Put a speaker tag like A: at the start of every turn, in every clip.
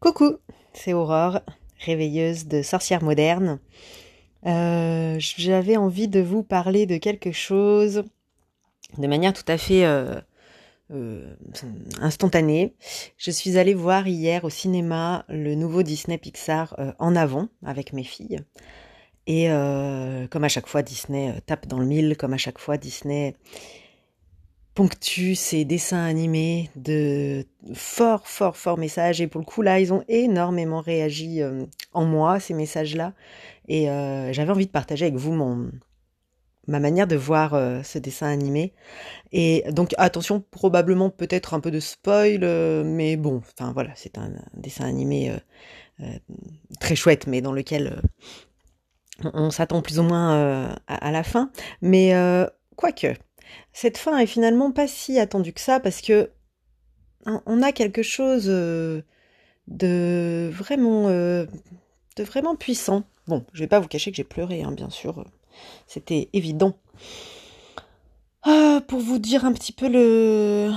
A: Coucou, c'est Aurore, réveilleuse de sorcière moderne. Euh, J'avais envie de vous parler de quelque chose de manière tout à fait euh, euh, instantanée. Je suis allée voir hier au cinéma le nouveau Disney Pixar en avant avec mes filles. Et comme à chaque fois, Disney tape dans le mille, comme à chaque fois, Disney ponctue ces dessins animés de forts, forts, forts messages. Et pour le coup, là, ils ont énormément réagi euh, en moi, ces messages-là. Et euh, j'avais envie de partager avec vous mon, ma manière de voir euh, ce dessin animé. Et donc, attention, probablement peut-être un peu de spoil, mais bon, enfin voilà, c'est un, dessin animé très chouette, mais dans lequel on, s'attend plus ou moins à, à la fin. Mais quoique, cette fin est finalement pas si attendue que ça, parce que on on a quelque chose euh, de vraiment, euh, de vraiment puissant. Bon, je vais pas vous cacher que j'ai pleuré, hein, bien sûr, euh, c'était évident. Ah, pour vous dire un petit peu le,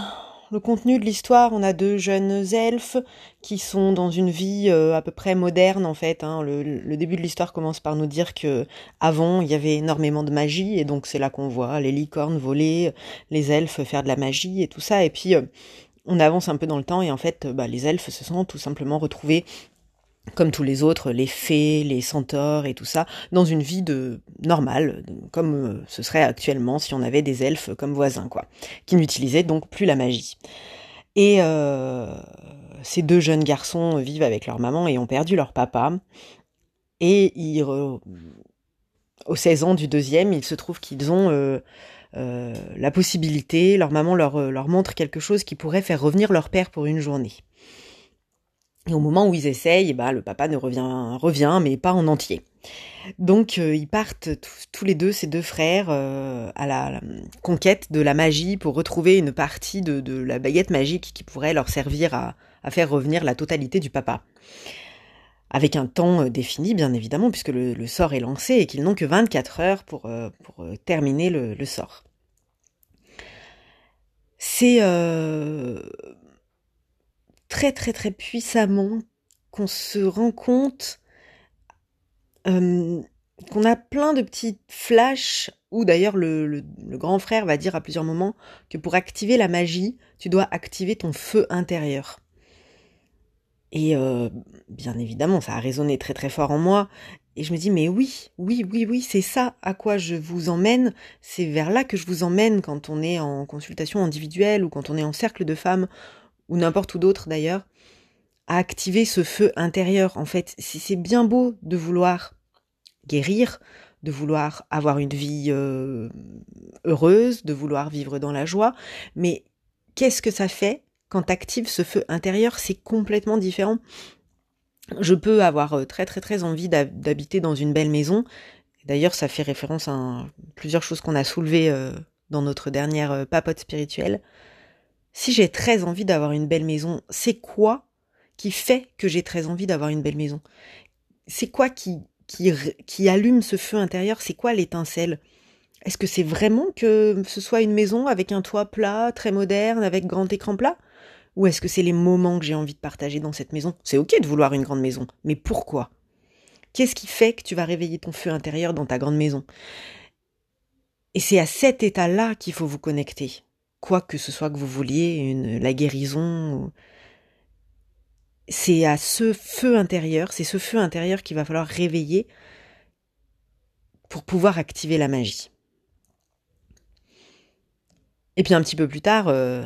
A: le contenu de l'histoire, on a deux jeunes elfes qui sont dans une vie euh, à peu près moderne en fait. hein. Le, début de l'histoire commence par nous dire que avant il y avait énormément de magie et donc c'est là qu'on voit les licornes voler, les elfes faire de la magie et tout ça. Et puis euh, on avance un peu dans le temps et en fait euh, bah, les elfes se sont tout simplement retrouvés comme tous les autres, les fées, les centaures et tout ça, dans une vie de normale, comme euh, ce serait actuellement si on avait des elfes comme voisins, quoi, qui n'utilisaient donc plus la magie. Et euh, ces deux jeunes garçons vivent avec leur maman et ont perdu leur papa. Et ils, aux 16 ans du deuxième, il se trouve qu'ils ont euh, la possibilité, leur maman leur montre quelque chose qui pourrait faire revenir leur père pour une journée. Et au moment où ils essayent, eh ben, le papa ne revient, mais pas en entier. Donc euh, ils partent tous, les deux, ces deux frères, euh, à la, conquête de la magie pour retrouver une partie de, la baguette magique qui pourrait leur servir à, faire revenir la totalité du papa. Avec un temps euh, défini, bien évidemment, puisque le, sort est lancé et qu'ils n'ont que 24 heures pour, terminer le, le sort. C'est très très puissamment qu'on se rend compte euh, qu'on a plein de petits flashs où d'ailleurs le, le- le grand frère va dire à plusieurs moments que pour activer la magie, tu dois activer ton feu intérieur. Et euh, bien évidemment, ça a résonné très très fort en moi. Et je me dis, mais oui, oui, oui, oui, c'est ça à quoi je vous emmène. C'est vers là que je vous emmène quand on est en consultation individuelle ou quand on est en cercle de femmes ou n'importe où d'autre d'ailleurs, à activer ce feu intérieur. En fait, c'est bien beau de vouloir guérir, de vouloir avoir une vie euh, heureuse, de vouloir vivre dans la joie, mais qu'est-ce que ça fait quand tu actives ce feu intérieur? C'est complètement différent. Je peux avoir euh, très très très envie d'hab- d'habiter dans une belle maison. D'ailleurs, ça fait référence à plusieurs choses qu'on a soulevées euh, dans notre dernière papote spirituelle. Si j'ai très envie d'avoir une belle maison, c'est quoi qui fait que j'ai très envie d'avoir une belle maison? C'est quoi qui, allume ce feu intérieur? C'est quoi l'étincelle? Est-ce que c'est vraiment que ce soit une maison avec un toit plat, très moderne, avec grand écran plat? Ou est-ce que c'est les moments que j'ai envie de partager dans cette maison? C'est ok de vouloir une grande maison, mais pourquoi? Qu'est-ce qui fait que tu vas réveiller ton feu intérieur dans ta grande maison? Et c'est à cet état-là qu'il faut vous connecter. Quoi que ce soit que vous vouliez, la guérison, c'est à ce feu intérieur, c'est ce feu intérieur qu'il va falloir réveiller pour pouvoir activer la magie. Et puis un petit peu plus tard, euh,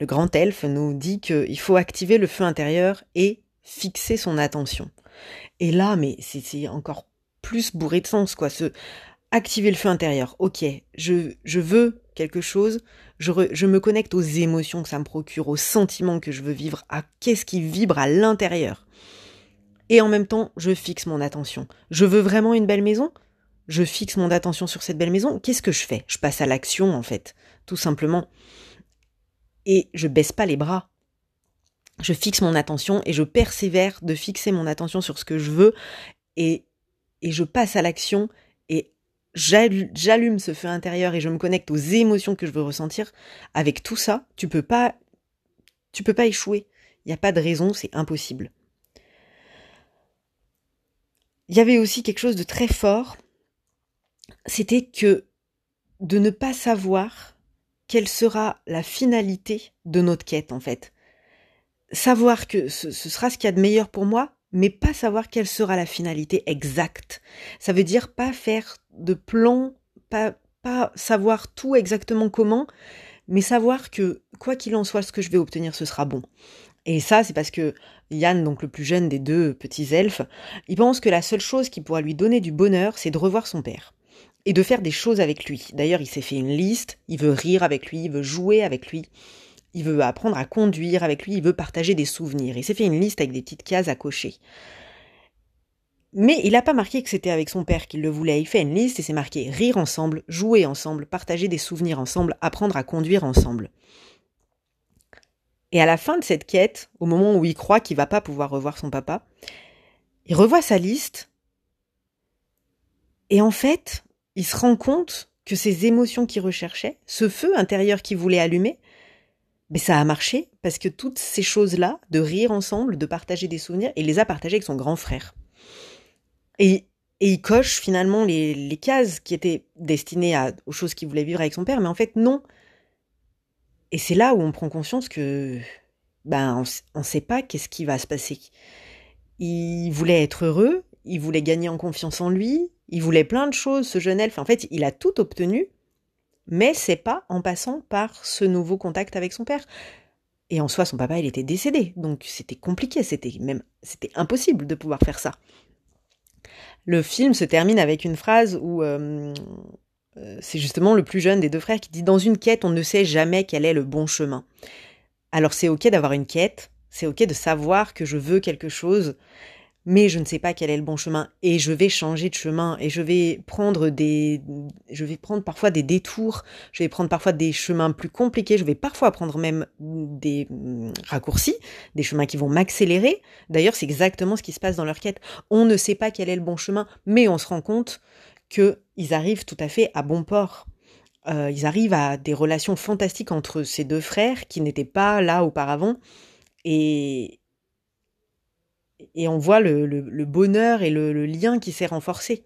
A: le grand elfe nous dit qu'il faut activer le feu intérieur et fixer son attention. Et là, mais c'est c'est encore plus bourré de sens, quoi. Ce activer le feu intérieur. Ok, je, je veux quelque chose. Je, me connecte aux émotions que ça me procure, aux sentiments que je veux vivre, à qu'est-ce qui vibre à l'intérieur. Et en même temps, je fixe mon attention. Je veux vraiment une belle maison? Je fixe mon attention sur cette belle maison. Qu'est-ce que je fais? Je passe à l'action, en fait, tout simplement. Et je baisse pas les bras. Je fixe mon attention et je persévère de fixer mon attention sur ce que je veux et, et je passe à l'action j'allume ce feu intérieur et je me connecte aux émotions que je veux ressentir. Avec tout ça, tu peux pas Tu peux pas échouer. Il n'y a pas de raison, c'est impossible. Il y avait aussi quelque chose de très fort, c'était que de ne pas savoir quelle sera la finalité de notre quête en fait. Savoir que ce, sera ce qu'il y a de meilleur pour moi, mais pas savoir quelle sera la finalité exacte. Ça veut dire pas faire de plan, pas, pas savoir tout exactement comment, mais savoir que quoi qu'il en soit, ce que je vais obtenir, ce sera bon. Et ça, c'est parce que Yann, donc le plus jeune des deux petits elfes, il pense que la seule chose qui pourra lui donner du bonheur, c'est de revoir son père. Et de faire des choses avec lui. D'ailleurs, il s'est fait une liste, il veut rire avec lui, il veut jouer avec lui, il veut apprendre à conduire avec lui, il veut partager des souvenirs. Il s'est fait une liste avec des petites cases à cocher. Mais il n'a pas marqué que c'était avec son père qu'il le voulait. Il fait une liste et c'est marqué rire ensemble, jouer ensemble, partager des souvenirs ensemble, apprendre à conduire ensemble. Et à la fin de cette quête, au moment où il croit qu'il va pas pouvoir revoir son papa, il revoit sa liste. Et en fait, il se rend compte que ces émotions qu'il recherchait, ce feu intérieur qu'il voulait allumer, mais ça a marché parce que toutes ces choses-là, de rire ensemble, de partager des souvenirs, il les a partagées avec son grand frère. Et, il coche finalement les, cases qui étaient destinées à, aux choses qu'il voulait vivre avec son père, mais en fait non, et c'est là où on prend conscience que ben on ne sait pas qu'est-ce qui va se passer. Il voulait être heureux, il voulait gagner en confiance en lui, il voulait plein de choses, ce jeune elfe. En fait, il a tout obtenu, mais c'est pas en passant par ce nouveau contact avec son père. Et en soi, son papa, il était décédé, donc c'était compliqué, c'était même c'était impossible de pouvoir faire ça. Le film se termine avec une phrase où euh, euh, c'est justement le plus jeune des deux frères qui dit Dans une quête, on ne sait jamais quel est le bon chemin. Alors c'est ok d'avoir une quête, c'est ok de savoir que je veux quelque chose, mais je ne sais pas quel est le bon chemin et je vais changer de chemin et je vais prendre des je vais prendre parfois des détours, je vais prendre parfois des chemins plus compliqués, je vais parfois prendre même des raccourcis, des chemins qui vont m'accélérer. D'ailleurs, c'est exactement ce qui se passe dans leur quête. On ne sait pas quel est le bon chemin, mais on se rend compte qu'ils arrivent tout à fait à bon port. Euh, ils arrivent à des relations fantastiques entre ces deux frères qui n'étaient pas là auparavant. Et, et on voit le, bonheur et le, lien qui s'est renforcé.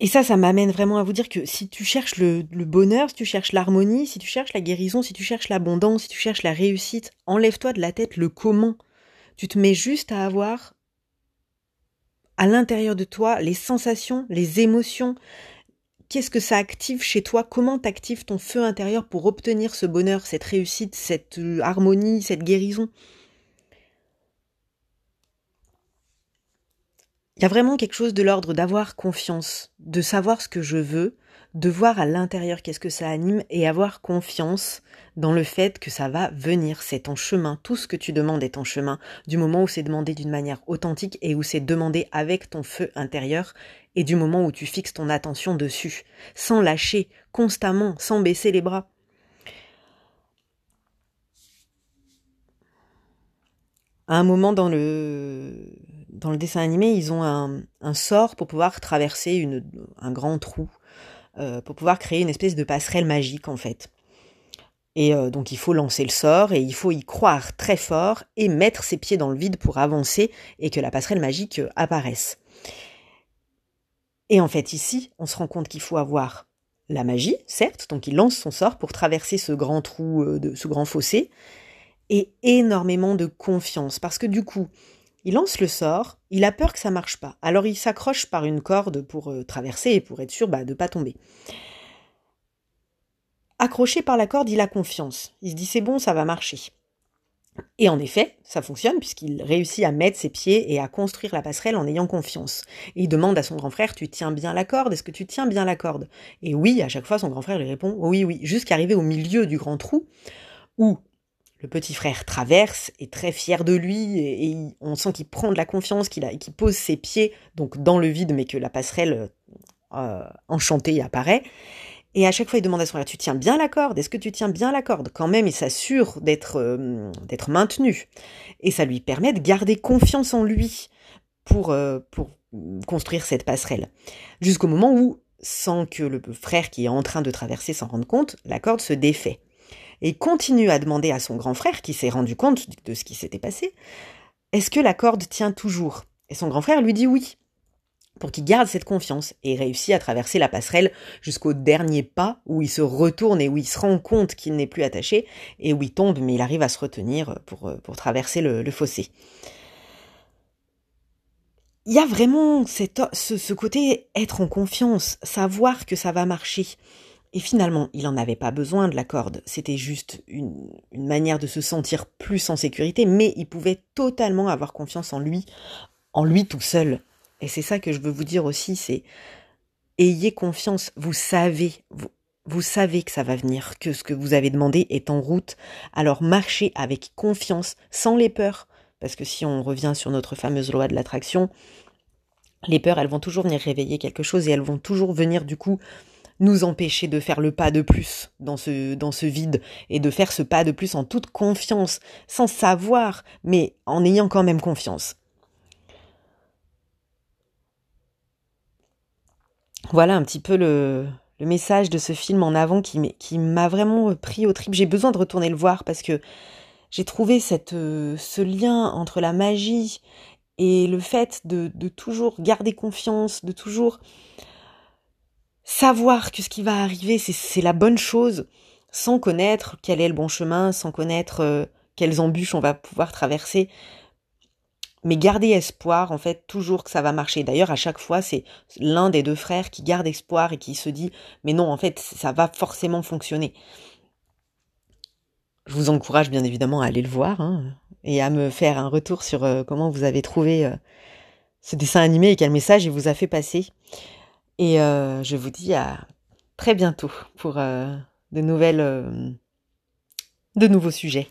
A: Et ça, ça m'amène vraiment à vous dire que si tu cherches le, bonheur, si tu cherches l'harmonie, si tu cherches la guérison, si tu cherches l'abondance, si tu cherches la réussite, enlève-toi de la tête le comment. Tu te mets juste à avoir à l'intérieur de toi, les sensations, les émotions, qu'est-ce que ça active chez toi, comment t'actives ton feu intérieur pour obtenir ce bonheur, cette réussite, cette euh, harmonie, cette guérison? Il y a vraiment quelque chose de l'ordre d'avoir confiance, de savoir ce que je veux, de voir à l'intérieur qu'est-ce que ça anime et avoir confiance dans le fait que ça va venir, c'est en chemin, tout ce que tu demandes est en chemin, du moment où c'est demandé d'une manière authentique et où c'est demandé avec ton feu intérieur, et du moment où tu fixes ton attention dessus, sans lâcher, constamment, sans baisser les bras. À un moment dans le, dans le dessin animé, ils ont un, sort pour pouvoir traverser un grand trou, euh, pour pouvoir créer une espèce de passerelle magique en fait. Et euh, donc il faut lancer le sort et il faut y croire très fort et mettre ses pieds dans le vide pour avancer et que la passerelle magique apparaisse. Et en fait ici, on se rend compte qu'il faut avoir la magie, certes, donc il lance son sort pour traverser ce grand trou, euh, ce grand fossé, et énormément de confiance, parce que du coup, il lance le sort, il a peur que ça marche pas, alors il s'accroche par une corde pour traverser et pour être sûr bah, de ne pas tomber. Accroché par la corde, il a confiance. Il se dit c'est bon, ça va marcher. Et en effet, ça fonctionne puisqu'il réussit à mettre ses pieds et à construire la passerelle en ayant confiance. Et il demande à son grand frère, tu tiens bien la corde Est-ce que tu tiens bien la corde? Et oui, à chaque fois, son grand frère lui répond, oui, oui, jusqu'à arriver au milieu du grand trou, où le petit frère traverse, est très fier de lui, et, on sent qu'il prend de la confiance, qu'il pose ses pieds donc dans le vide, mais que la passerelle euh, enchantée apparaît. Et à chaque fois, il demande à son frère, tu tiens bien la corde? Est-ce que tu tiens bien la corde? Quand même, il s'assure d'être euh, d'être maintenu. Et ça lui permet de garder confiance en lui pour, euh, pour construire cette passerelle. Jusqu'au moment où, sans que le frère qui est en train de traverser s'en rende compte, la corde se défait. et continue à demander à son grand frère, qui s'est rendu compte de ce qui s'était passé, est-ce que la corde tient toujours? Et son grand frère lui dit oui, pour qu'il garde cette confiance et réussit à traverser la passerelle jusqu'au dernier pas où il se retourne et où il se rend compte qu'il n'est plus attaché et où il tombe, mais il arrive à se retenir pour, pour traverser le, fossé il y a vraiment cette, ce, côté être en confiance, savoir que ça va marcher. Et finalement, il n'en avait pas besoin de la corde, c'était juste une, manière de se sentir plus en sécurité, mais il pouvait totalement avoir confiance en lui, en lui tout seul. Et c'est ça que je veux vous dire aussi, c'est ayez confiance, vous savez, vous, savez que ça va venir, que ce que vous avez demandé est en route, alors marchez avec confiance, sans les peurs, parce que si on revient sur notre fameuse loi de l'attraction, les peurs, elles vont toujours venir réveiller quelque chose et elles vont toujours venir du coup nous empêcher de faire le pas de plus dans ce, dans ce vide et de faire ce pas de plus en toute confiance, sans savoir, mais en ayant quand même confiance. Voilà un petit peu le, message de ce film en avant qui m'a vraiment pris au trip. J'ai besoin de retourner le voir parce que j'ai trouvé euh, ce lien entre la magie et le fait de, de toujours garder confiance, de toujours savoir que ce qui va arriver, c'est la bonne chose, sans connaître quel est le bon chemin, sans connaître euh, quelles embûches on va pouvoir traverser. Mais garder espoir, en fait, toujours que ça va marcher. D'ailleurs, à chaque fois, c'est l'un des deux frères qui garde espoir et qui se dit, mais non, en fait, ça va forcément fonctionner. Je vous encourage bien évidemment à aller le voir hein, et à me faire un retour sur euh, comment vous avez trouvé euh, ce dessin animé et quel message il vous a fait passer. Et euh, je vous dis à très bientôt pour de nouvelles, de nouveaux sujets.